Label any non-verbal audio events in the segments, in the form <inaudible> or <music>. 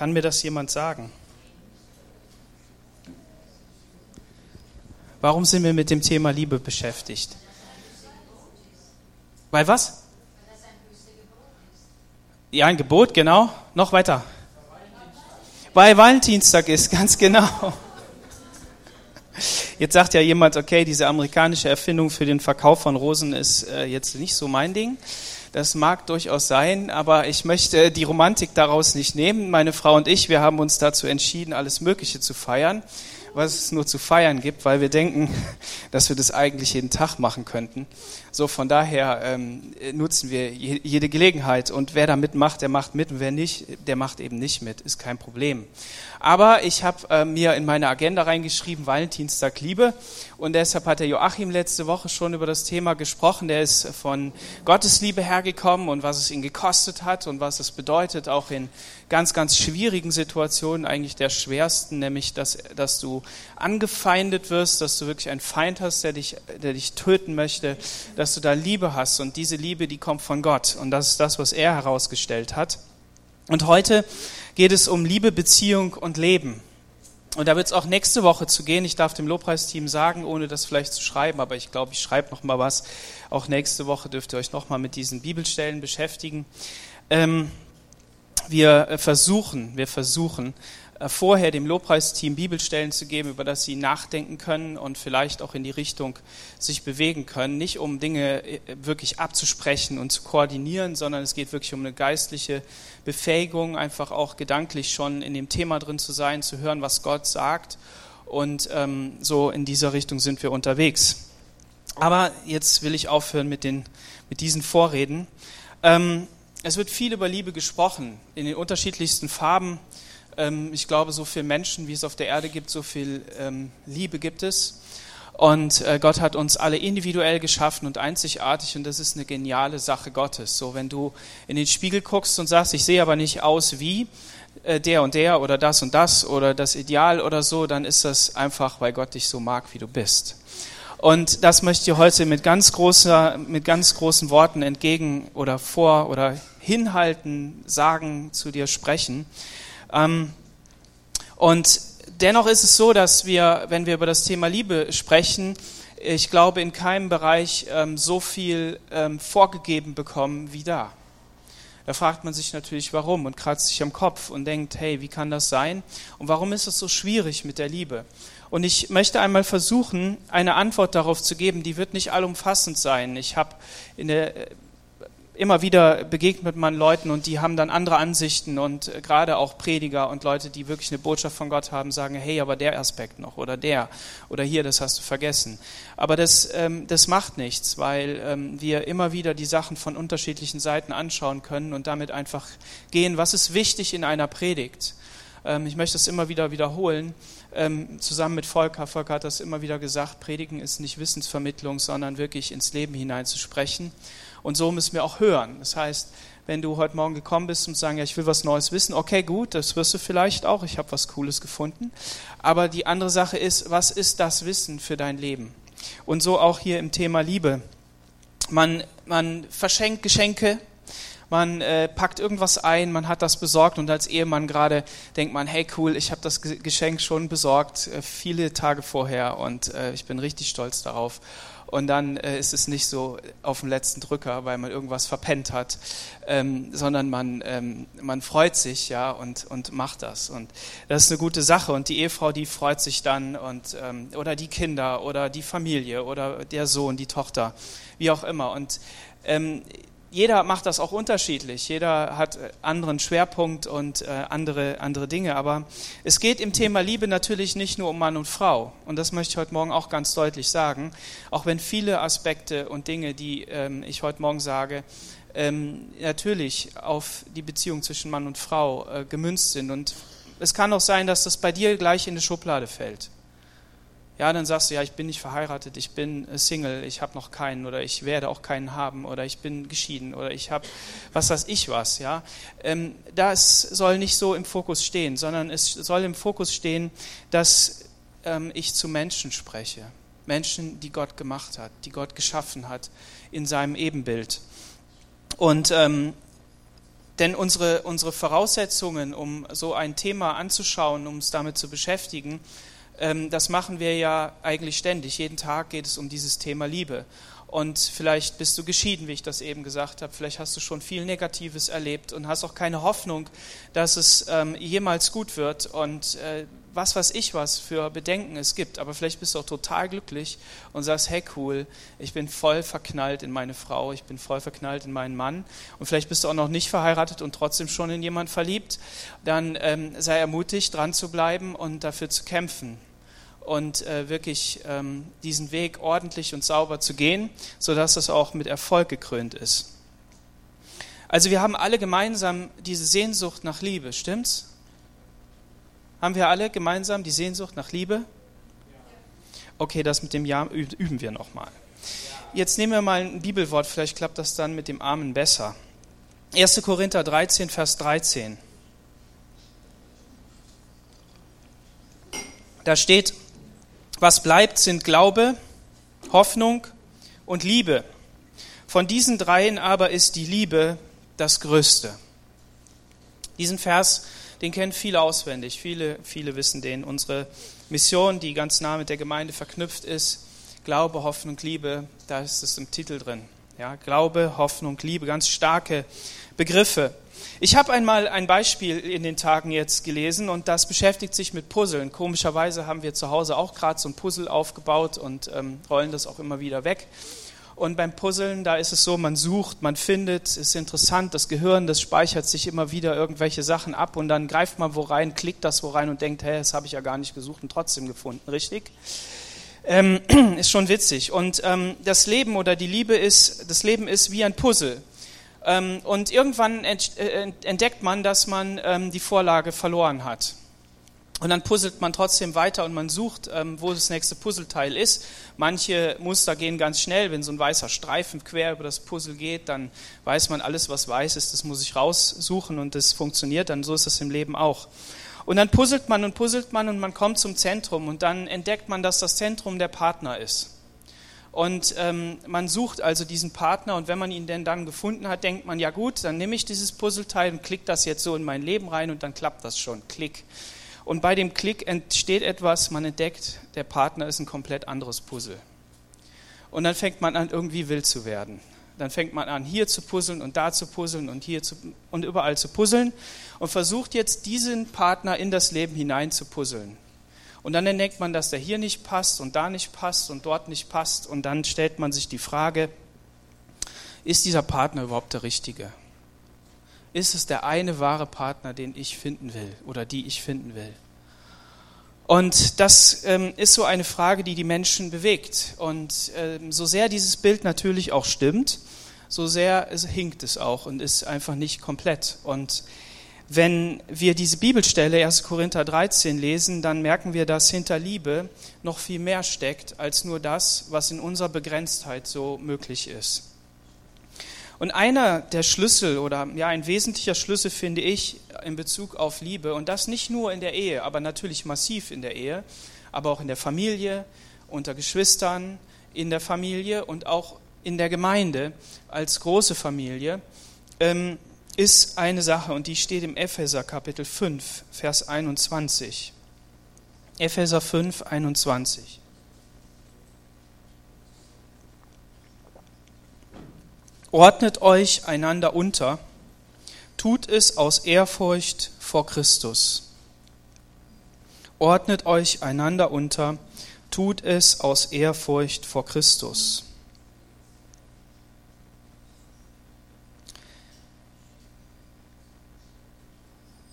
Kann mir das jemand sagen? Warum sind wir mit dem Thema Liebe beschäftigt? Weil was? Ja, ein Gebot, genau. Noch weiter. Weil Valentinstag ist, <laughs> ganz genau. Jetzt sagt ja jemand, okay, diese amerikanische Erfindung für den Verkauf von Rosen ist äh, jetzt nicht so mein Ding. Das mag durchaus sein, aber ich möchte die Romantik daraus nicht nehmen. Meine Frau und ich, wir haben uns dazu entschieden, alles Mögliche zu feiern was es nur zu feiern gibt, weil wir denken, <laughs> dass wir das eigentlich jeden Tag machen könnten. So von daher ähm, nutzen wir jede Gelegenheit und wer da mitmacht, der macht mit und wer nicht, der macht eben nicht mit, ist kein Problem. Aber ich habe äh, mir in meine Agenda reingeschrieben, Valentinstag Liebe und deshalb hat der Joachim letzte Woche schon über das Thema gesprochen. Der ist von Gottes Liebe hergekommen und was es ihn gekostet hat und was es bedeutet, auch in ganz, ganz schwierigen Situationen, eigentlich der schwersten, nämlich dass, dass du angefeindet wirst, dass du wirklich einen Feind hast, der dich, der dich töten möchte, dass du da Liebe hast. Und diese Liebe, die kommt von Gott. Und das ist das, was er herausgestellt hat. Und heute geht es um Liebe, Beziehung und Leben. Und da wird es auch nächste Woche zu gehen. Ich darf dem Lobpreisteam sagen, ohne das vielleicht zu schreiben, aber ich glaube, ich schreibe noch mal was. Auch nächste Woche dürft ihr euch noch mal mit diesen Bibelstellen beschäftigen. Ähm, wir äh, versuchen, wir versuchen, vorher dem Lobpreisteam Bibelstellen zu geben, über das sie nachdenken können und vielleicht auch in die Richtung sich bewegen können. Nicht um Dinge äh, wirklich abzusprechen und zu koordinieren, sondern es geht wirklich um eine geistliche Befähigung, einfach auch gedanklich schon in dem Thema drin zu sein, zu hören, was Gott sagt. Und ähm, so in dieser Richtung sind wir unterwegs. Aber jetzt will ich aufhören mit, den, mit diesen Vorreden. Ähm, es wird viel über Liebe gesprochen, in den unterschiedlichsten Farben. Ähm, ich glaube, so viele Menschen, wie es auf der Erde gibt, so viel ähm, Liebe gibt es. Und äh, Gott hat uns alle individuell geschaffen und einzigartig und das ist eine geniale Sache Gottes. So, wenn du in den Spiegel guckst und sagst, ich sehe aber nicht aus wie äh, der und der oder das und das oder das Ideal oder so, dann ist das einfach, weil Gott dich so mag, wie du bist. Und das möchte ich heute mit ganz großer, mit ganz großen Worten entgegen oder vor oder hinhalten, sagen, zu dir sprechen. Ähm, und dennoch ist es so, dass wir, wenn wir über das Thema Liebe sprechen, ich glaube, in keinem Bereich ähm, so viel ähm, vorgegeben bekommen wie da. Da fragt man sich natürlich, warum und kratzt sich am Kopf und denkt, hey, wie kann das sein? Und warum ist es so schwierig mit der Liebe? Und ich möchte einmal versuchen, eine Antwort darauf zu geben, die wird nicht allumfassend sein. Ich habe in der immer wieder begegnet man Leuten und die haben dann andere Ansichten und äh, gerade auch Prediger und Leute, die wirklich eine Botschaft von Gott haben, sagen, hey, aber der Aspekt noch oder der oder hier, das hast du vergessen. Aber das, ähm, das macht nichts, weil ähm, wir immer wieder die Sachen von unterschiedlichen Seiten anschauen können und damit einfach gehen, was ist wichtig in einer Predigt. Ähm, ich möchte es immer wieder wiederholen, ähm, zusammen mit Volker. Volker hat das immer wieder gesagt, Predigen ist nicht Wissensvermittlung, sondern wirklich ins Leben hineinzusprechen. Und so müssen wir auch hören. Das heißt, wenn du heute Morgen gekommen bist und sagen, ja, ich will was Neues wissen, okay, gut, das wirst du vielleicht auch, ich habe was Cooles gefunden. Aber die andere Sache ist, was ist das Wissen für dein Leben? Und so auch hier im Thema Liebe. Man, man verschenkt Geschenke, man äh, packt irgendwas ein, man hat das besorgt und als Ehemann gerade denkt man, hey cool, ich habe das Geschenk schon besorgt, äh, viele Tage vorher und äh, ich bin richtig stolz darauf und dann äh, ist es nicht so auf dem letzten Drücker, weil man irgendwas verpennt hat, ähm, sondern man, ähm, man freut sich ja und, und macht das. Und das ist eine gute Sache. Und die Ehefrau, die freut sich dann und ähm, oder die Kinder oder die Familie oder der Sohn, die Tochter, wie auch immer. Und ähm, jeder macht das auch unterschiedlich. Jeder hat äh, anderen Schwerpunkt und äh, andere, andere Dinge. Aber es geht im Thema Liebe natürlich nicht nur um Mann und Frau. Und das möchte ich heute Morgen auch ganz deutlich sagen. Auch wenn viele Aspekte und Dinge, die ähm, ich heute Morgen sage, ähm, natürlich auf die Beziehung zwischen Mann und Frau äh, gemünzt sind. Und es kann auch sein, dass das bei dir gleich in die Schublade fällt ja, dann sagst du, ja, ich bin nicht verheiratet, ich bin äh, Single, ich habe noch keinen oder ich werde auch keinen haben oder ich bin geschieden oder ich habe, was weiß ich was, ja. Ähm, das soll nicht so im Fokus stehen, sondern es soll im Fokus stehen, dass ähm, ich zu Menschen spreche. Menschen, die Gott gemacht hat, die Gott geschaffen hat in seinem Ebenbild. Und ähm, denn unsere, unsere Voraussetzungen, um so ein Thema anzuschauen, um uns damit zu beschäftigen, das machen wir ja eigentlich ständig. Jeden Tag geht es um dieses Thema Liebe. Und vielleicht bist du geschieden, wie ich das eben gesagt habe. Vielleicht hast du schon viel Negatives erlebt und hast auch keine Hoffnung, dass es ähm, jemals gut wird. Und äh, was weiß ich, was für Bedenken es gibt. Aber vielleicht bist du auch total glücklich und sagst, hey cool, ich bin voll verknallt in meine Frau, ich bin voll verknallt in meinen Mann. Und vielleicht bist du auch noch nicht verheiratet und trotzdem schon in jemanden verliebt. Dann ähm, sei ermutigt, dran zu bleiben und dafür zu kämpfen und äh, wirklich ähm, diesen Weg ordentlich und sauber zu gehen, sodass das auch mit Erfolg gekrönt ist. Also wir haben alle gemeinsam diese Sehnsucht nach Liebe, stimmt's? Haben wir alle gemeinsam die Sehnsucht nach Liebe? Okay, das mit dem Ja üben wir nochmal. Jetzt nehmen wir mal ein Bibelwort, vielleicht klappt das dann mit dem Amen besser. 1. Korinther 13, Vers 13. Da steht, was bleibt, sind Glaube, Hoffnung und Liebe. Von diesen dreien aber ist die Liebe das Größte. Diesen Vers, den kennen viele auswendig. Viele, viele wissen den. Unsere Mission, die ganz nah mit der Gemeinde verknüpft ist, Glaube, Hoffnung, Liebe, da ist es im Titel drin. Ja, Glaube, Hoffnung, Liebe, ganz starke Begriffe. Ich habe einmal ein Beispiel in den Tagen jetzt gelesen und das beschäftigt sich mit Puzzeln. Komischerweise haben wir zu Hause auch gerade so ein Puzzle aufgebaut und ähm, rollen das auch immer wieder weg. Und beim Puzzeln, da ist es so, man sucht, man findet, ist interessant, das Gehirn, das speichert sich immer wieder irgendwelche Sachen ab und dann greift man wo rein, klickt das wo rein und denkt, hä, das habe ich ja gar nicht gesucht und trotzdem gefunden, richtig? Ähm, <clears throat> ist schon witzig. Und ähm, das Leben oder die Liebe ist, das Leben ist wie ein Puzzle. Ähm, und irgendwann äh, entdeckt man, dass man ähm, die Vorlage verloren hat. Und dann puzzelt man trotzdem weiter und man sucht, ähm, wo das nächste Puzzleteil ist. Manche Muster gehen ganz schnell. Wenn so ein weißer Streifen quer über das Puzzle geht, dann weiß man, alles, was weiß ist, das muss ich raussuchen und das funktioniert. Dann so ist das im Leben auch. Und dann puzzelt man und puzzelt man und man kommt zum Zentrum und dann entdeckt man, dass das Zentrum der Partner ist. Und ähm, man sucht also diesen Partner und wenn man ihn denn dann gefunden hat, denkt man, ja gut, dann nehme ich dieses Puzzleteil und klicke das jetzt so in mein Leben rein und dann klappt das schon. Klick. Und bei dem Klick entsteht etwas, man entdeckt, der Partner ist ein komplett anderes Puzzle. Und dann fängt man an, irgendwie wild zu werden. Dann fängt man an, hier zu puzzeln und da zu puzzeln und hier zu, und überall zu puzzeln und versucht jetzt diesen Partner in das Leben hinein zu puzzeln. Und dann entdeckt man, dass der hier nicht passt und da nicht passt und dort nicht passt. Und dann stellt man sich die Frage, ist dieser Partner überhaupt der richtige? Ist es der eine wahre Partner, den ich finden will oder die ich finden will? Und das ähm, ist so eine Frage, die die Menschen bewegt. Und ähm, so sehr dieses Bild natürlich auch stimmt, so sehr es hinkt es auch und ist einfach nicht komplett. Und wenn wir diese Bibelstelle 1. Korinther 13 lesen, dann merken wir, dass hinter Liebe noch viel mehr steckt als nur das, was in unserer Begrenztheit so möglich ist. Und einer der Schlüssel oder ja ein wesentlicher Schlüssel finde ich in Bezug auf Liebe und das nicht nur in der Ehe, aber natürlich massiv in der Ehe, aber auch in der Familie, unter Geschwistern, in der Familie und auch in der Gemeinde als große Familie. Ähm, ist eine Sache und die steht im Epheser Kapitel 5, Vers 21. Epheser 5, 21. Ordnet euch einander unter, tut es aus Ehrfurcht vor Christus. Ordnet euch einander unter, tut es aus Ehrfurcht vor Christus.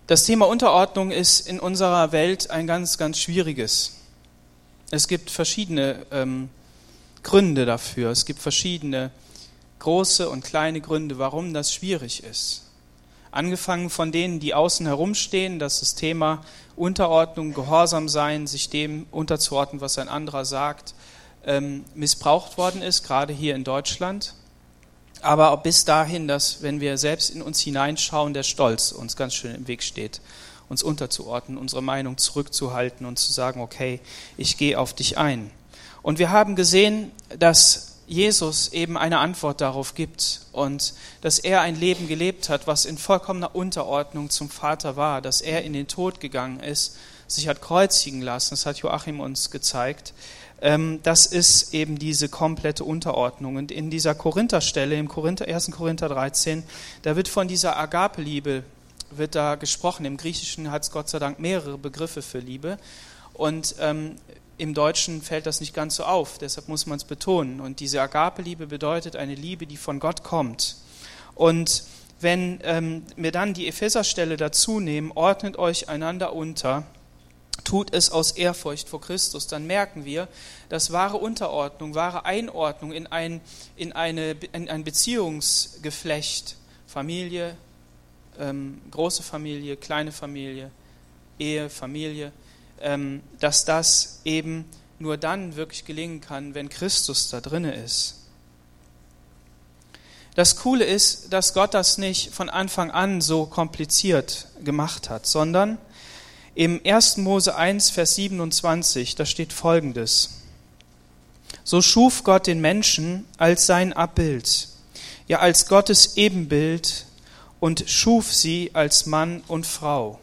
Das Thema Unterordnung ist in unserer Welt ein ganz, ganz schwieriges. Es gibt verschiedene ähm, Gründe dafür. Es gibt verschiedene große und kleine Gründe, warum das schwierig ist. Angefangen von denen, die außen herumstehen, dass das Thema Unterordnung, Gehorsam sein, sich dem unterzuordnen, was ein anderer sagt, ähm, missbraucht worden ist, gerade hier in Deutschland aber auch bis dahin, dass wenn wir selbst in uns hineinschauen, der Stolz uns ganz schön im Weg steht, uns unterzuordnen, unsere Meinung zurückzuhalten und zu sagen, okay, ich gehe auf dich ein. Und wir haben gesehen, dass Jesus eben eine Antwort darauf gibt und dass er ein Leben gelebt hat, was in vollkommener Unterordnung zum Vater war, dass er in den Tod gegangen ist, sich hat kreuzigen lassen, das hat Joachim uns gezeigt, das ist eben diese komplette Unterordnung. Und in dieser Korintherstelle, im Korinther, 1. Korinther 13, da wird von dieser Agape-Liebe wird da gesprochen. Im Griechischen hat es Gott sei Dank mehrere Begriffe für Liebe. Und ähm, im Deutschen fällt das nicht ganz so auf, deshalb muss man es betonen. Und diese Agape-Liebe bedeutet eine Liebe, die von Gott kommt. Und wenn ähm, wir dann die Epheserstelle dazu nehmen, ordnet euch einander unter, tut es aus Ehrfurcht vor Christus, dann merken wir, dass wahre Unterordnung, wahre Einordnung in ein, in eine, in ein Beziehungsgeflecht, Familie, ähm, große Familie, kleine Familie, Ehe, Familie, ähm, dass das eben nur dann wirklich gelingen kann, wenn Christus da drinne ist. Das Coole ist, dass Gott das nicht von Anfang an so kompliziert gemacht hat, sondern im 1. Mose 1, Vers 27, da steht folgendes. So schuf Gott den Menschen als sein Abbild, ja als Gottes Ebenbild und schuf sie als Mann und Frau.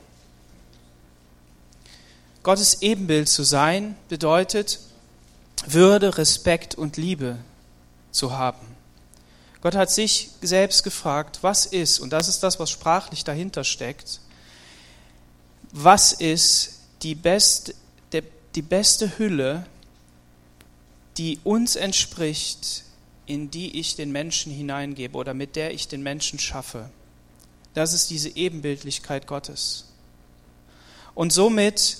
Gottes Ebenbild zu sein bedeutet, Würde, Respekt und Liebe zu haben. Gott hat sich selbst gefragt, was ist, und das ist das, was sprachlich dahinter steckt, was ist die beste, die beste Hülle, die uns entspricht, in die ich den Menschen hineingebe oder mit der ich den Menschen schaffe. Das ist diese Ebenbildlichkeit Gottes. Und somit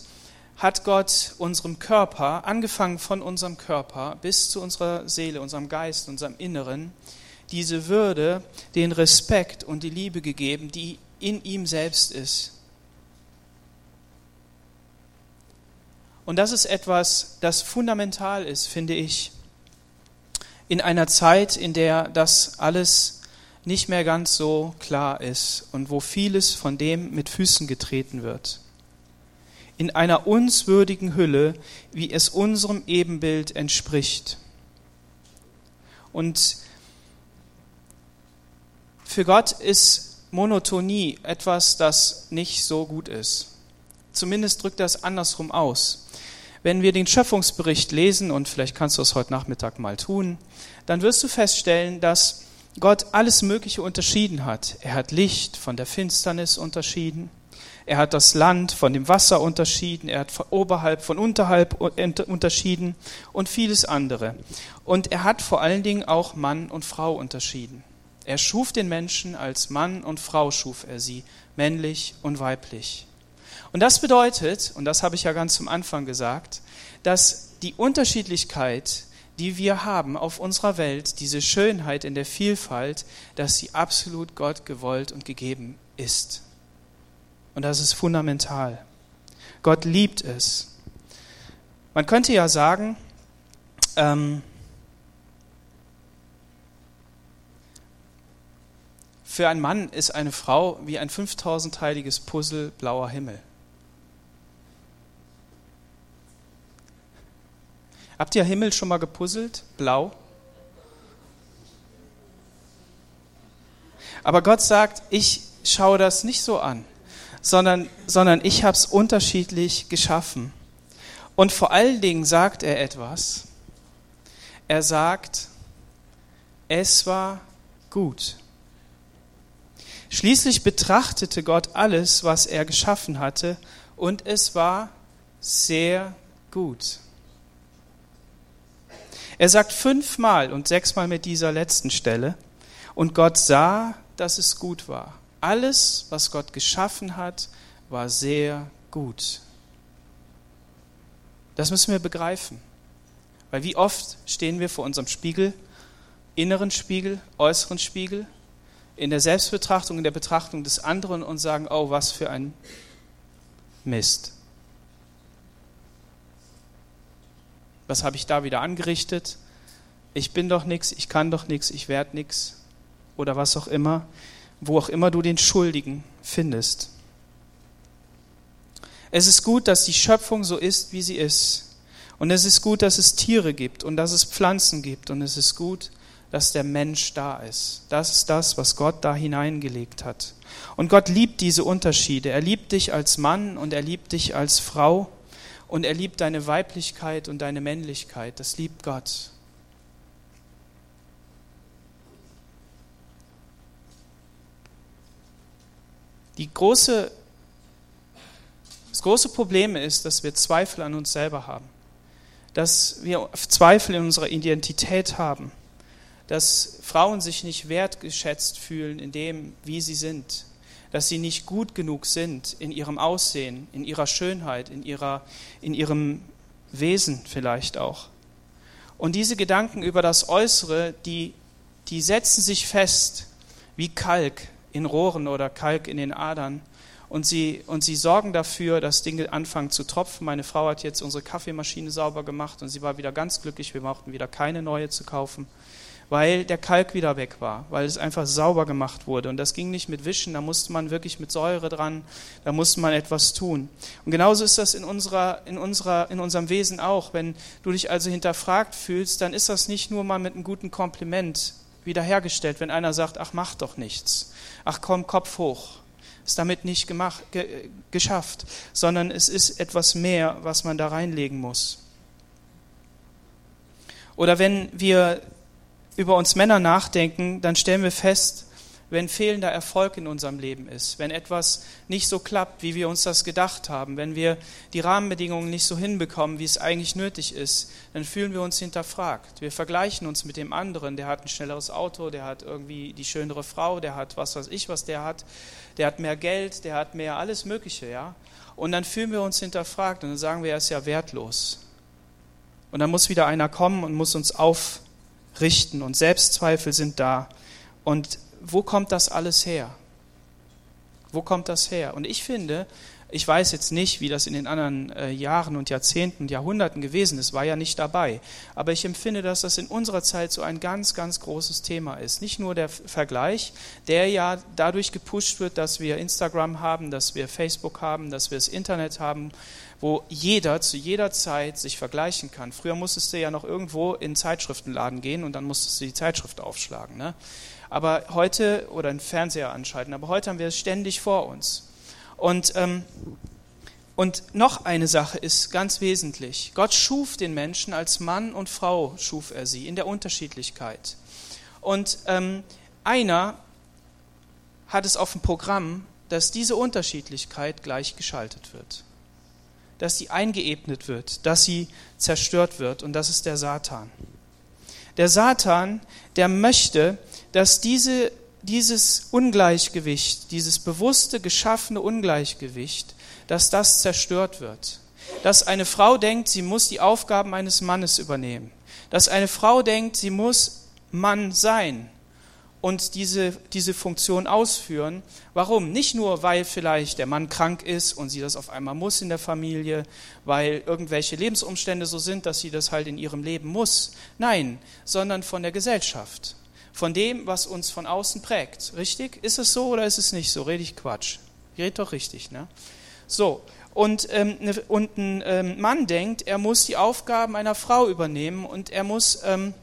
hat Gott unserem Körper, angefangen von unserem Körper bis zu unserer Seele, unserem Geist, unserem Inneren, diese Würde, den Respekt und die Liebe gegeben, die in ihm selbst ist. Und das ist etwas, das fundamental ist, finde ich, in einer Zeit, in der das alles nicht mehr ganz so klar ist und wo vieles von dem mit Füßen getreten wird in einer uns würdigen Hülle, wie es unserem Ebenbild entspricht. Und für Gott ist Monotonie etwas, das nicht so gut ist. Zumindest drückt das andersrum aus. Wenn wir den Schöpfungsbericht lesen, und vielleicht kannst du es heute Nachmittag mal tun, dann wirst du feststellen, dass Gott alles Mögliche unterschieden hat. Er hat Licht von der Finsternis unterschieden. Er hat das Land von dem Wasser unterschieden, er hat von oberhalb, von unterhalb unterschieden und vieles andere. Und er hat vor allen Dingen auch Mann und Frau unterschieden. Er schuf den Menschen als Mann und Frau schuf er sie, männlich und weiblich. Und das bedeutet, und das habe ich ja ganz zum Anfang gesagt, dass die Unterschiedlichkeit, die wir haben auf unserer Welt, diese Schönheit in der Vielfalt, dass sie absolut Gott gewollt und gegeben ist. Und das ist fundamental. Gott liebt es. Man könnte ja sagen, ähm, für einen Mann ist eine Frau wie ein 5000-teiliges Puzzle blauer Himmel. Habt ihr Himmel schon mal gepuzzelt? Blau? Aber Gott sagt, ich schaue das nicht so an sondern, sondern ich habe es unterschiedlich geschaffen. Und vor allen Dingen sagt er etwas. Er sagt, es war gut. Schließlich betrachtete Gott alles, was er geschaffen hatte, und es war sehr gut. Er sagt fünfmal und sechsmal mit dieser letzten Stelle, und Gott sah, dass es gut war. Alles, was Gott geschaffen hat, war sehr gut. Das müssen wir begreifen. Weil wie oft stehen wir vor unserem Spiegel, inneren Spiegel, äußeren Spiegel, in der Selbstbetrachtung, in der Betrachtung des anderen und sagen, oh, was für ein Mist. Was habe ich da wieder angerichtet? Ich bin doch nichts, ich kann doch nichts, ich werde nichts oder was auch immer wo auch immer du den Schuldigen findest. Es ist gut, dass die Schöpfung so ist, wie sie ist. Und es ist gut, dass es Tiere gibt und dass es Pflanzen gibt. Und es ist gut, dass der Mensch da ist. Das ist das, was Gott da hineingelegt hat. Und Gott liebt diese Unterschiede. Er liebt dich als Mann und er liebt dich als Frau und er liebt deine Weiblichkeit und deine Männlichkeit. Das liebt Gott. Die große, das große Problem ist, dass wir Zweifel an uns selber haben, dass wir Zweifel in unserer Identität haben, dass Frauen sich nicht wertgeschätzt fühlen in dem, wie sie sind, dass sie nicht gut genug sind in ihrem Aussehen, in ihrer Schönheit, in, ihrer, in ihrem Wesen vielleicht auch. Und diese Gedanken über das Äußere, die, die setzen sich fest wie Kalk in Rohren oder Kalk in den Adern. Und sie, und sie sorgen dafür, dass Dinge anfangen zu tropfen. Meine Frau hat jetzt unsere Kaffeemaschine sauber gemacht und sie war wieder ganz glücklich. Wir brauchten wieder keine neue zu kaufen, weil der Kalk wieder weg war, weil es einfach sauber gemacht wurde. Und das ging nicht mit Wischen, da musste man wirklich mit Säure dran, da musste man etwas tun. Und genauso ist das in, unserer, in, unserer, in unserem Wesen auch. Wenn du dich also hinterfragt fühlst, dann ist das nicht nur mal mit einem guten Kompliment wiederhergestellt, wenn einer sagt, ach mach doch nichts, ach komm, Kopf hoch. Ist damit nicht gemacht, ge, geschafft, sondern es ist etwas mehr, was man da reinlegen muss. Oder wenn wir über uns Männer nachdenken, dann stellen wir fest, wenn fehlender Erfolg in unserem Leben ist, wenn etwas nicht so klappt, wie wir uns das gedacht haben, wenn wir die Rahmenbedingungen nicht so hinbekommen, wie es eigentlich nötig ist, dann fühlen wir uns hinterfragt. Wir vergleichen uns mit dem anderen, der hat ein schnelleres Auto, der hat irgendwie die schönere Frau, der hat was weiß ich, was der hat, der hat mehr Geld, der hat mehr alles Mögliche, ja. Und dann fühlen wir uns hinterfragt und dann sagen wir, er ist ja wertlos. Und dann muss wieder einer kommen und muss uns aufrichten und Selbstzweifel sind da. Und wo kommt das alles her? Wo kommt das her? Und ich finde, ich weiß jetzt nicht, wie das in den anderen äh, Jahren und Jahrzehnten, Jahrhunderten gewesen ist, war ja nicht dabei. Aber ich empfinde, dass das in unserer Zeit so ein ganz, ganz großes Thema ist. Nicht nur der Vergleich, der ja dadurch gepusht wird, dass wir Instagram haben, dass wir Facebook haben, dass wir das Internet haben, wo jeder zu jeder Zeit sich vergleichen kann. Früher musstest du ja noch irgendwo in Zeitschriftenladen gehen und dann musstest du die Zeitschrift aufschlagen. Ne? Aber heute, oder einen Fernseher anschalten, aber heute haben wir es ständig vor uns. Und, ähm, und noch eine Sache ist ganz wesentlich. Gott schuf den Menschen als Mann und Frau, schuf er sie, in der Unterschiedlichkeit. Und ähm, einer hat es auf dem Programm, dass diese Unterschiedlichkeit gleich geschaltet wird. Dass sie eingeebnet wird, dass sie zerstört wird. Und das ist der Satan. Der Satan, der möchte, dass diese, dieses Ungleichgewicht, dieses bewusste geschaffene Ungleichgewicht, dass das zerstört wird. Dass eine Frau denkt, sie muss die Aufgaben eines Mannes übernehmen. Dass eine Frau denkt, sie muss Mann sein und diese, diese Funktion ausführen. Warum? Nicht nur, weil vielleicht der Mann krank ist und sie das auf einmal muss in der Familie, weil irgendwelche Lebensumstände so sind, dass sie das halt in ihrem Leben muss. Nein, sondern von der Gesellschaft von dem, was uns von außen prägt. Richtig? Ist es so oder ist es nicht so? Rede ich Quatsch? Rede doch richtig, ne? So, und, ähm, ne, und ein ähm, Mann denkt, er muss die Aufgaben einer Frau übernehmen und er muss ähm,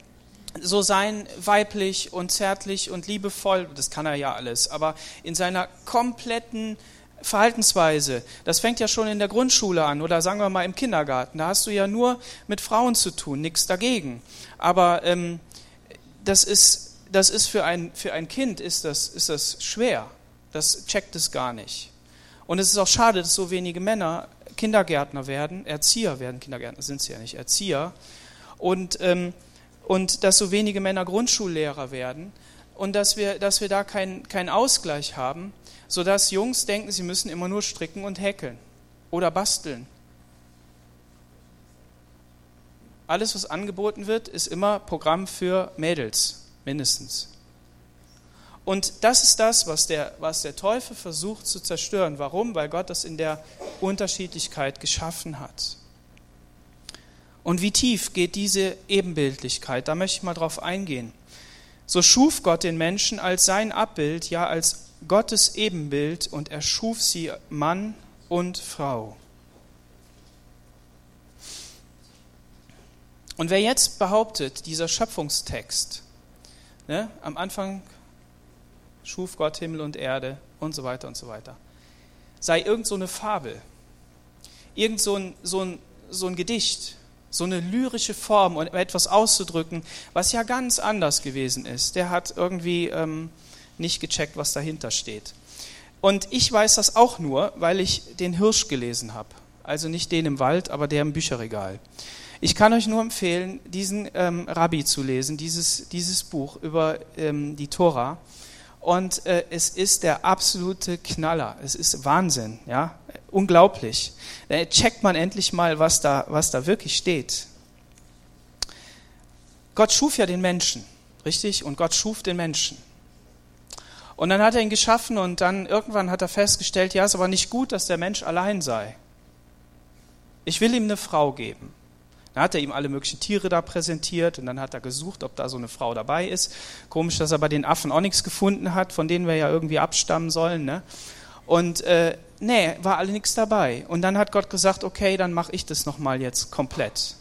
so sein, weiblich und zärtlich und liebevoll, das kann er ja alles, aber in seiner kompletten Verhaltensweise, das fängt ja schon in der Grundschule an oder sagen wir mal im Kindergarten, da hast du ja nur mit Frauen zu tun, nichts dagegen. Aber ähm, das ist das ist für ein, für ein Kind ist das, ist das schwer. Das checkt es gar nicht. Und es ist auch schade, dass so wenige Männer Kindergärtner werden, Erzieher werden, Kindergärtner sind sie ja nicht, Erzieher. Und, ähm, und dass so wenige Männer Grundschullehrer werden und dass wir, dass wir da keinen kein Ausgleich haben, sodass Jungs denken, sie müssen immer nur stricken und häkeln oder basteln. Alles, was angeboten wird, ist immer Programm für Mädels mindestens. Und das ist das, was der, was der Teufel versucht zu zerstören. Warum? Weil Gott das in der Unterschiedlichkeit geschaffen hat. Und wie tief geht diese Ebenbildlichkeit? Da möchte ich mal drauf eingehen. So schuf Gott den Menschen als sein Abbild, ja als Gottes Ebenbild, und er schuf sie Mann und Frau. Und wer jetzt behauptet, dieser Schöpfungstext, ne, am Anfang schuf Gott Himmel und Erde und so weiter und so weiter, sei irgend so eine Fabel, irgend so ein, so ein, so ein Gedicht, so eine lyrische Form, um etwas auszudrücken, was ja ganz anders gewesen ist. Der hat irgendwie ähm, nicht gecheckt, was dahinter steht. Und ich weiß das auch nur, weil ich den Hirsch gelesen habe. Also nicht den im Wald, aber der im Bücherregal. Ich kann euch nur empfehlen, diesen ähm, Rabbi zu lesen, dieses, dieses Buch über ähm, die Tora. Und äh, es ist der absolute Knaller. Es ist Wahnsinn, ja, unglaublich. Da checkt man endlich mal, was da, was da wirklich steht. Gott schuf ja den Menschen, richtig? Und Gott schuf den Menschen. Und dann hat er ihn geschaffen und dann irgendwann hat er festgestellt, ja, es ist aber nicht gut, dass der Mensch allein sei. Ich will ihm eine Frau geben. Dann hat er ihm alle möglichen Tiere da präsentiert und dann hat er gesucht, ob da so eine Frau dabei ist. Komisch, dass er bei den Affen auch nichts gefunden hat, von denen wir ja irgendwie abstammen sollen. Ne? Und äh, nee, war alle nichts dabei. Und dann hat Gott gesagt, okay, dann mache ich das nochmal jetzt komplett.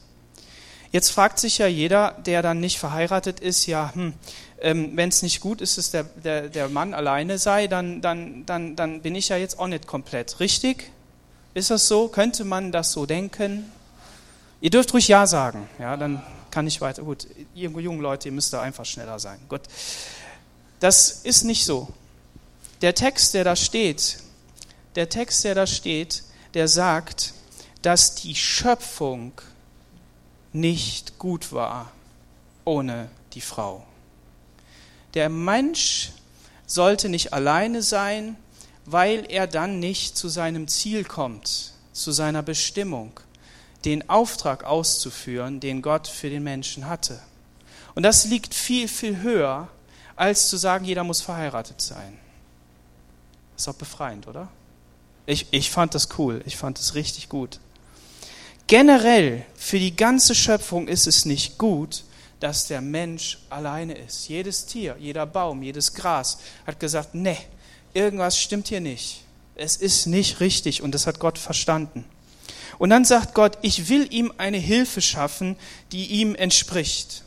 Jetzt fragt sich ja jeder, der dann nicht verheiratet ist, ja, hm, ähm, wenn es nicht gut ist, dass der, der, der Mann alleine sei, dann, dann, dann, dann bin ich ja jetzt auch nicht komplett. Richtig? Ist das so? Könnte man das so denken? Ihr dürft ruhig Ja sagen, ja, dann kann ich weiter. Gut, ihr jungen Leute, ihr müsst da einfach schneller sein. Gut. Das ist nicht so. Der Text, der da steht, der Text, der da steht, der sagt, dass die Schöpfung nicht gut war ohne die Frau. Der Mensch sollte nicht alleine sein, weil er dann nicht zu seinem Ziel kommt, zu seiner Bestimmung den Auftrag auszuführen, den Gott für den Menschen hatte. Und das liegt viel, viel höher, als zu sagen, jeder muss verheiratet sein. Ist auch befreiend, oder? Ich, ich fand das cool, ich fand es richtig gut. Generell für die ganze Schöpfung ist es nicht gut, dass der Mensch alleine ist. Jedes Tier, jeder Baum, jedes Gras hat gesagt, nee, irgendwas stimmt hier nicht. Es ist nicht richtig und das hat Gott verstanden. Und dann sagt Gott, ich will ihm eine Hilfe schaffen, die ihm entspricht.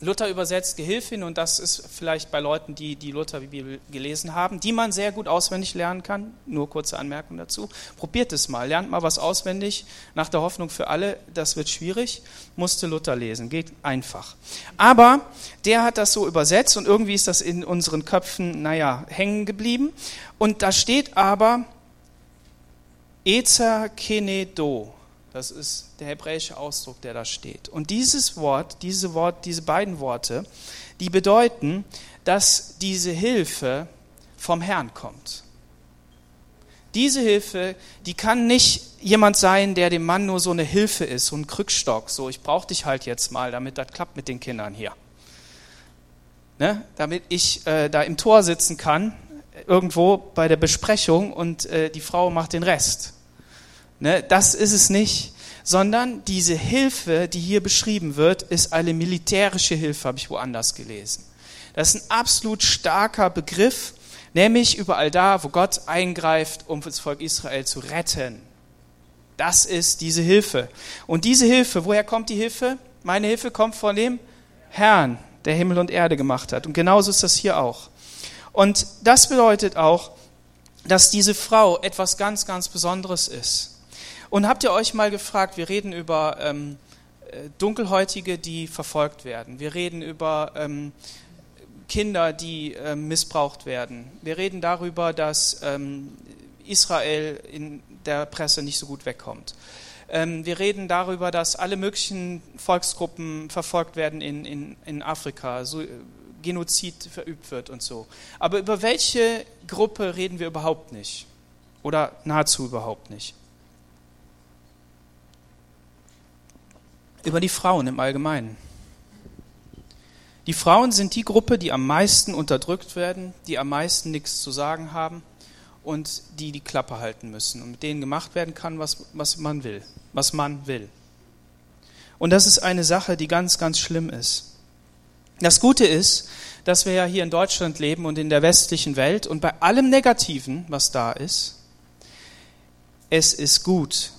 Luther übersetzt Gehilfin und das ist vielleicht bei Leuten, die die Luther-Bibel gelesen haben, die man sehr gut auswendig lernen kann. Nur kurze Anmerkung dazu. Probiert es mal, lernt mal was auswendig. Nach der Hoffnung für alle, das wird schwierig. Musste Luther lesen, geht einfach. Aber der hat das so übersetzt und irgendwie ist das in unseren Köpfen, naja, hängen geblieben. Und da steht aber, Ezer Kenedo, das ist der hebräische Ausdruck, der da steht. Und dieses Wort, diese Wort, diese beiden Worte, die bedeuten, dass diese Hilfe vom Herrn kommt. Diese Hilfe, die kann nicht jemand sein, der dem Mann nur so eine Hilfe ist, so ein Krückstock, so ich brauche dich halt jetzt mal, damit das klappt mit den Kindern hier. Ne? Damit ich äh, da im Tor sitzen kann irgendwo bei der Besprechung und äh, die Frau macht den Rest. Ne, das ist es nicht, sondern diese Hilfe, die hier beschrieben wird, ist eine militärische Hilfe, habe ich woanders gelesen. Das ist ein absolut starker Begriff, nämlich überall da, wo Gott eingreift, um das Volk Israel zu retten. Das ist diese Hilfe. Und diese Hilfe, woher kommt die Hilfe? Meine Hilfe kommt von dem Herrn, der Himmel und Erde gemacht hat. Und genauso ist das hier auch. Und das bedeutet auch, dass diese Frau etwas ganz, ganz Besonderes ist. Und habt ihr euch mal gefragt, wir reden über ähm, äh, Dunkelhäutige, die verfolgt werden. Wir reden über ähm, Kinder, die äh, missbraucht werden. Wir reden darüber, dass ähm, Israel in der Presse nicht so gut wegkommt. Ähm, wir reden darüber, dass alle möglichen Volksgruppen verfolgt werden in, in, in Afrika. So, Genozid verübt wird und so. Aber über welche Gruppe reden wir überhaupt nicht? Oder nahezu überhaupt nicht? Über die Frauen im Allgemeinen. Die Frauen sind die Gruppe, die am meisten unterdrückt werden, die am meisten nichts zu sagen haben und die die Klappe halten müssen und mit denen gemacht werden kann, was, was man will, was man will. Und das ist eine Sache, die ganz, ganz schlimm ist. Das Gute ist, dass wir ja hier in Deutschland leben und in der westlichen Welt und bei allem Negativen, was da ist, es ist gut,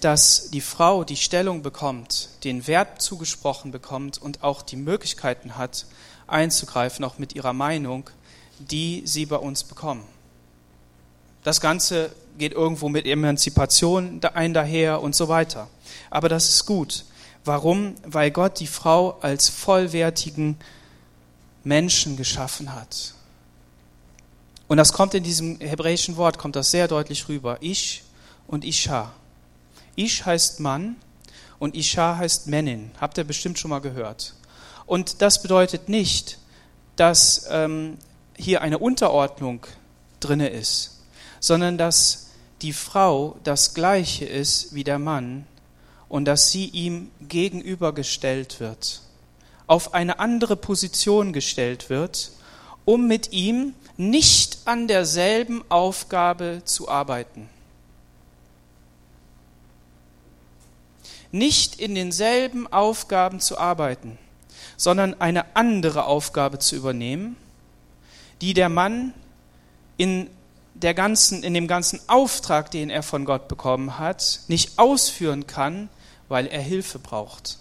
dass die Frau die Stellung bekommt, den Wert zugesprochen bekommt und auch die Möglichkeiten hat, einzugreifen, auch mit ihrer Meinung, die sie bei uns bekommen. Das Ganze geht irgendwo mit Emanzipation ein daher und so weiter. Aber das ist gut. Warum? Weil Gott die Frau als vollwertigen Menschen geschaffen hat. Und das kommt in diesem hebräischen Wort, kommt das sehr deutlich rüber. Ich und Isha. Ish heißt Mann und Isha heißt Männin. Habt ihr bestimmt schon mal gehört. Und das bedeutet nicht, dass ähm, hier eine Unterordnung drinne ist, sondern dass die Frau das Gleiche ist wie der Mann und dass sie ihm gegenübergestellt wird, auf eine andere Position gestellt wird, um mit ihm nicht an derselben Aufgabe zu arbeiten. Nicht in denselben Aufgaben zu arbeiten, sondern eine andere Aufgabe zu übernehmen, die der Mann in der ganzen, in dem ganzen Auftrag, den er von Gott bekommen hat, nicht ausführen kann, weil er Hilfe braucht,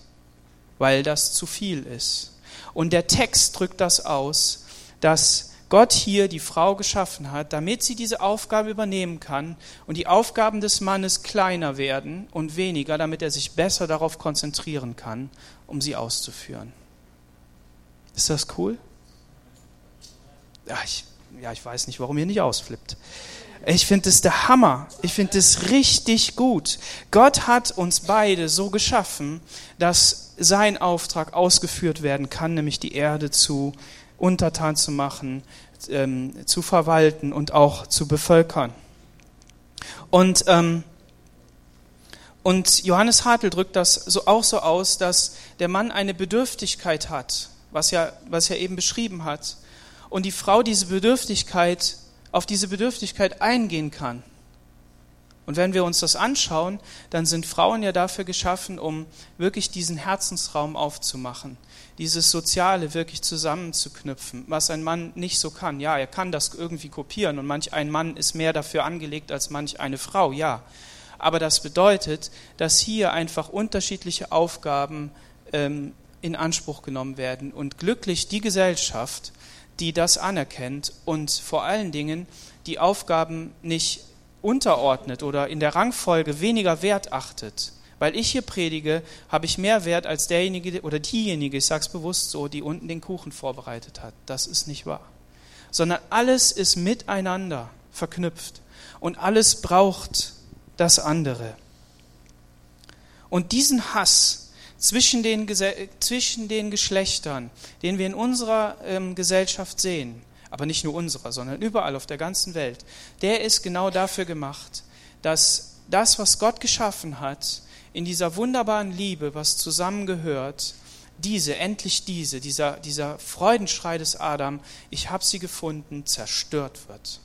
weil das zu viel ist. Und der Text drückt das aus, dass Gott hier die Frau geschaffen hat, damit sie diese Aufgabe übernehmen kann und die Aufgaben des Mannes kleiner werden und weniger, damit er sich besser darauf konzentrieren kann, um sie auszuführen. Ist das cool? Ja, ich ja, ich weiß nicht, warum ihr nicht ausflippt. Ich finde es der Hammer. Ich finde es richtig gut. Gott hat uns beide so geschaffen, dass sein Auftrag ausgeführt werden kann, nämlich die Erde zu untertan zu machen, ähm, zu verwalten und auch zu bevölkern. Und, ähm, und Johannes Hartl drückt das so auch so aus, dass der Mann eine Bedürftigkeit hat, was ja, was er eben beschrieben hat und die Frau diese Bedürftigkeit, auf diese Bedürftigkeit eingehen kann. Und wenn wir uns das anschauen, dann sind Frauen ja dafür geschaffen, um wirklich diesen Herzensraum aufzumachen, dieses Soziale wirklich zusammenzuknüpfen, was ein Mann nicht so kann. Ja, er kann das irgendwie kopieren und manch ein Mann ist mehr dafür angelegt als manch eine Frau, ja. Aber das bedeutet, dass hier einfach unterschiedliche Aufgaben ähm, in Anspruch genommen werden und glücklich die Gesellschaft, die das anerkennt und vor allen Dingen die Aufgaben nicht unterordnet oder in der Rangfolge weniger Wert achtet. Weil ich hier predige, habe ich mehr Wert als derjenige oder diejenige, ich sage es bewusst so, die unten den Kuchen vorbereitet hat. Das ist nicht wahr. Sondern alles ist miteinander verknüpft und alles braucht das andere. Und diesen Hass, zwischen den, zwischen den Geschlechtern, den wir in unserer ähm, Gesellschaft sehen, aber nicht nur unserer, sondern überall auf der ganzen Welt, der ist genau dafür gemacht, dass das, was Gott geschaffen hat, in dieser wunderbaren Liebe, was zusammengehört, diese, endlich diese, dieser, dieser Freudenschrei des Adam, ich habe sie gefunden, zerstört wird.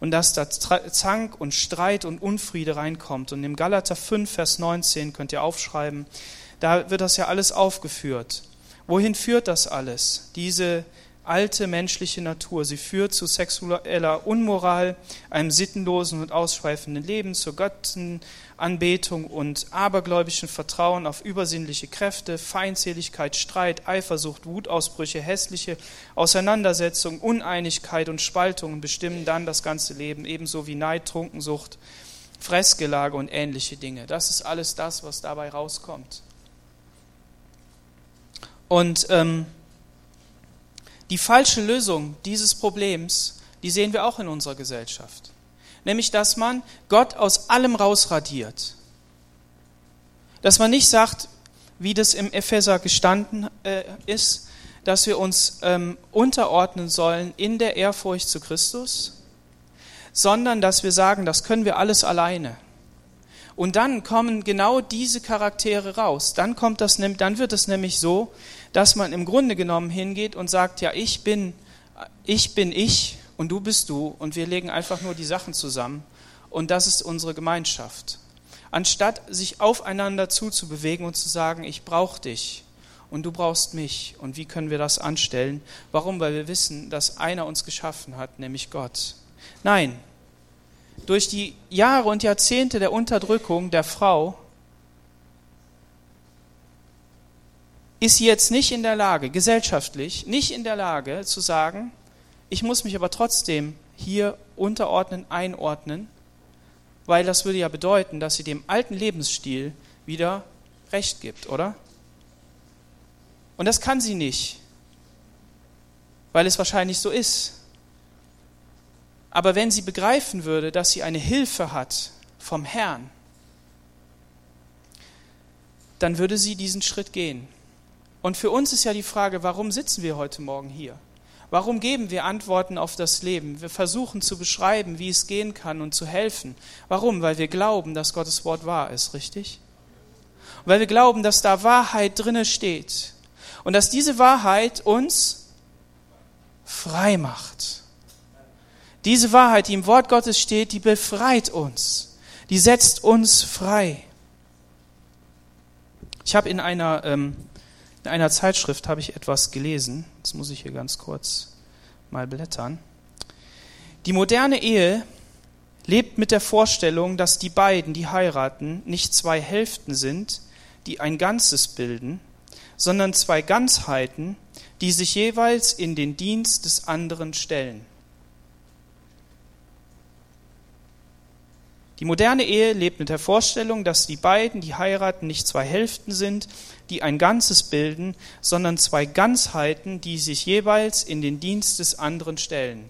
Und dass da Zank und Streit und Unfriede reinkommt. Und im Galater 5, Vers 19 könnt ihr aufschreiben, da wird das ja alles aufgeführt. Wohin führt das alles? Diese alte menschliche Natur. Sie führt zu sexueller Unmoral, einem sittenlosen und ausschweifenden Leben, zur Göttenanbetung und abergläubischen Vertrauen auf übersinnliche Kräfte, Feindseligkeit, Streit, Eifersucht, Wutausbrüche, hässliche Auseinandersetzungen, Uneinigkeit und Spaltungen bestimmen dann das ganze Leben, ebenso wie Neid, Trunkensucht, Fressgelage und ähnliche Dinge. Das ist alles das, was dabei rauskommt. Und ähm, die falsche Lösung dieses Problems, die sehen wir auch in unserer Gesellschaft. Nämlich, dass man Gott aus allem rausradiert. Dass man nicht sagt, wie das im Epheser gestanden äh, ist, dass wir uns ähm, unterordnen sollen in der Ehrfurcht zu Christus, sondern dass wir sagen, das können wir alles alleine. Und dann kommen genau diese Charaktere raus. Dann kommt das, dann wird es nämlich so, dass man im Grunde genommen hingeht und sagt, ja, ich bin, ich bin ich und du bist du und wir legen einfach nur die Sachen zusammen und das ist unsere Gemeinschaft. Anstatt sich aufeinander zuzubewegen und zu sagen, ich brauche dich und du brauchst mich und wie können wir das anstellen? Warum? Weil wir wissen, dass einer uns geschaffen hat, nämlich Gott. Nein, durch die Jahre und Jahrzehnte der Unterdrückung der Frau ist sie jetzt nicht in der Lage, gesellschaftlich nicht in der Lage zu sagen, ich muss mich aber trotzdem hier unterordnen, einordnen, weil das würde ja bedeuten, dass sie dem alten Lebensstil wieder Recht gibt, oder? Und das kann sie nicht, weil es wahrscheinlich so ist. Aber wenn sie begreifen würde, dass sie eine Hilfe hat vom Herrn, dann würde sie diesen Schritt gehen. Und für uns ist ja die Frage, warum sitzen wir heute Morgen hier? Warum geben wir Antworten auf das Leben? Wir versuchen zu beschreiben, wie es gehen kann und zu helfen. Warum? Weil wir glauben, dass Gottes Wort wahr ist, richtig? Und weil wir glauben, dass da Wahrheit drinne steht und dass diese Wahrheit uns frei macht. Diese Wahrheit, die im Wort Gottes steht, die befreit uns, die setzt uns frei. Ich habe in einer ähm, in einer Zeitschrift habe ich etwas gelesen. Das muss ich hier ganz kurz mal blättern. Die moderne Ehe lebt mit der Vorstellung, dass die beiden, die heiraten, nicht zwei Hälften sind, die ein Ganzes bilden, sondern zwei Ganzheiten, die sich jeweils in den Dienst des anderen stellen. Die moderne Ehe lebt mit der Vorstellung, dass die beiden, die heiraten, nicht zwei Hälften sind, die ein Ganzes bilden, sondern zwei Ganzheiten, die sich jeweils in den Dienst des anderen stellen.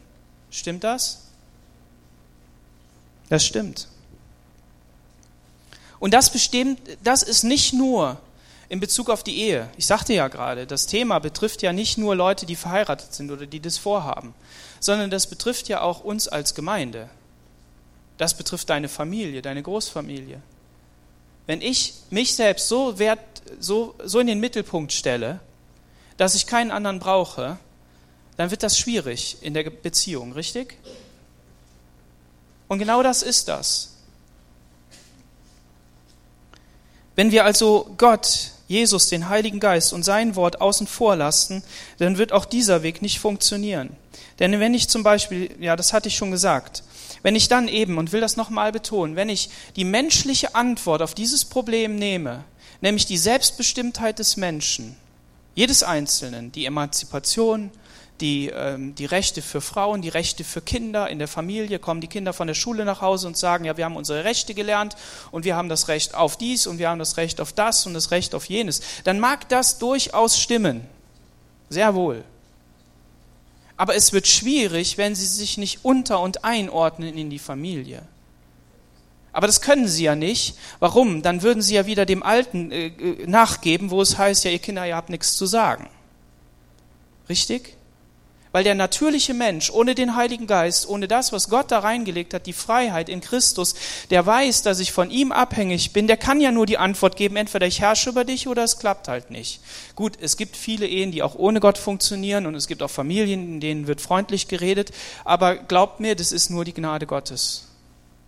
Stimmt das? Das stimmt. Und das bestimmt, das ist nicht nur in Bezug auf die Ehe. Ich sagte ja gerade, das Thema betrifft ja nicht nur Leute, die verheiratet sind oder die das vorhaben, sondern das betrifft ja auch uns als Gemeinde. Das betrifft deine Familie, deine Großfamilie. Wenn ich mich selbst so, wert, so, so in den Mittelpunkt stelle, dass ich keinen anderen brauche, dann wird das schwierig in der Beziehung, richtig? Und genau das ist das. Wenn wir also Gott, Jesus, den Heiligen Geist und sein Wort außen vor lassen, dann wird auch dieser Weg nicht funktionieren. Denn wenn ich zum Beispiel, ja, das hatte ich schon gesagt, wenn ich dann eben, und will das nochmal betonen, wenn ich die menschliche Antwort auf dieses Problem nehme, nämlich die Selbstbestimmtheit des Menschen, jedes Einzelnen, die Emanzipation, die, ähm, die Rechte für Frauen, die Rechte für Kinder in der Familie, kommen die Kinder von der Schule nach Hause und sagen, ja, wir haben unsere Rechte gelernt und wir haben das Recht auf dies und wir haben das Recht auf das und das Recht auf jenes, dann mag das durchaus stimmen. Sehr wohl. Aber es wird schwierig, wenn sie sich nicht unter und einordnen in die Familie. Aber das können sie ja nicht. Warum? Dann würden sie ja wieder dem Alten äh, äh nachgeben, wo es heißt, ja, ihr Kinder, ihr habt nichts zu sagen. Richtig? Weil der natürliche Mensch ohne den Heiligen Geist, ohne das, was Gott da reingelegt hat, die Freiheit in Christus, der weiß, dass ich von ihm abhängig bin, der kann ja nur die Antwort geben, entweder ich herrsche über dich oder es klappt halt nicht. Gut, es gibt viele Ehen, die auch ohne Gott funktionieren und es gibt auch Familien, in denen wird freundlich geredet, aber glaubt mir, das ist nur die Gnade Gottes.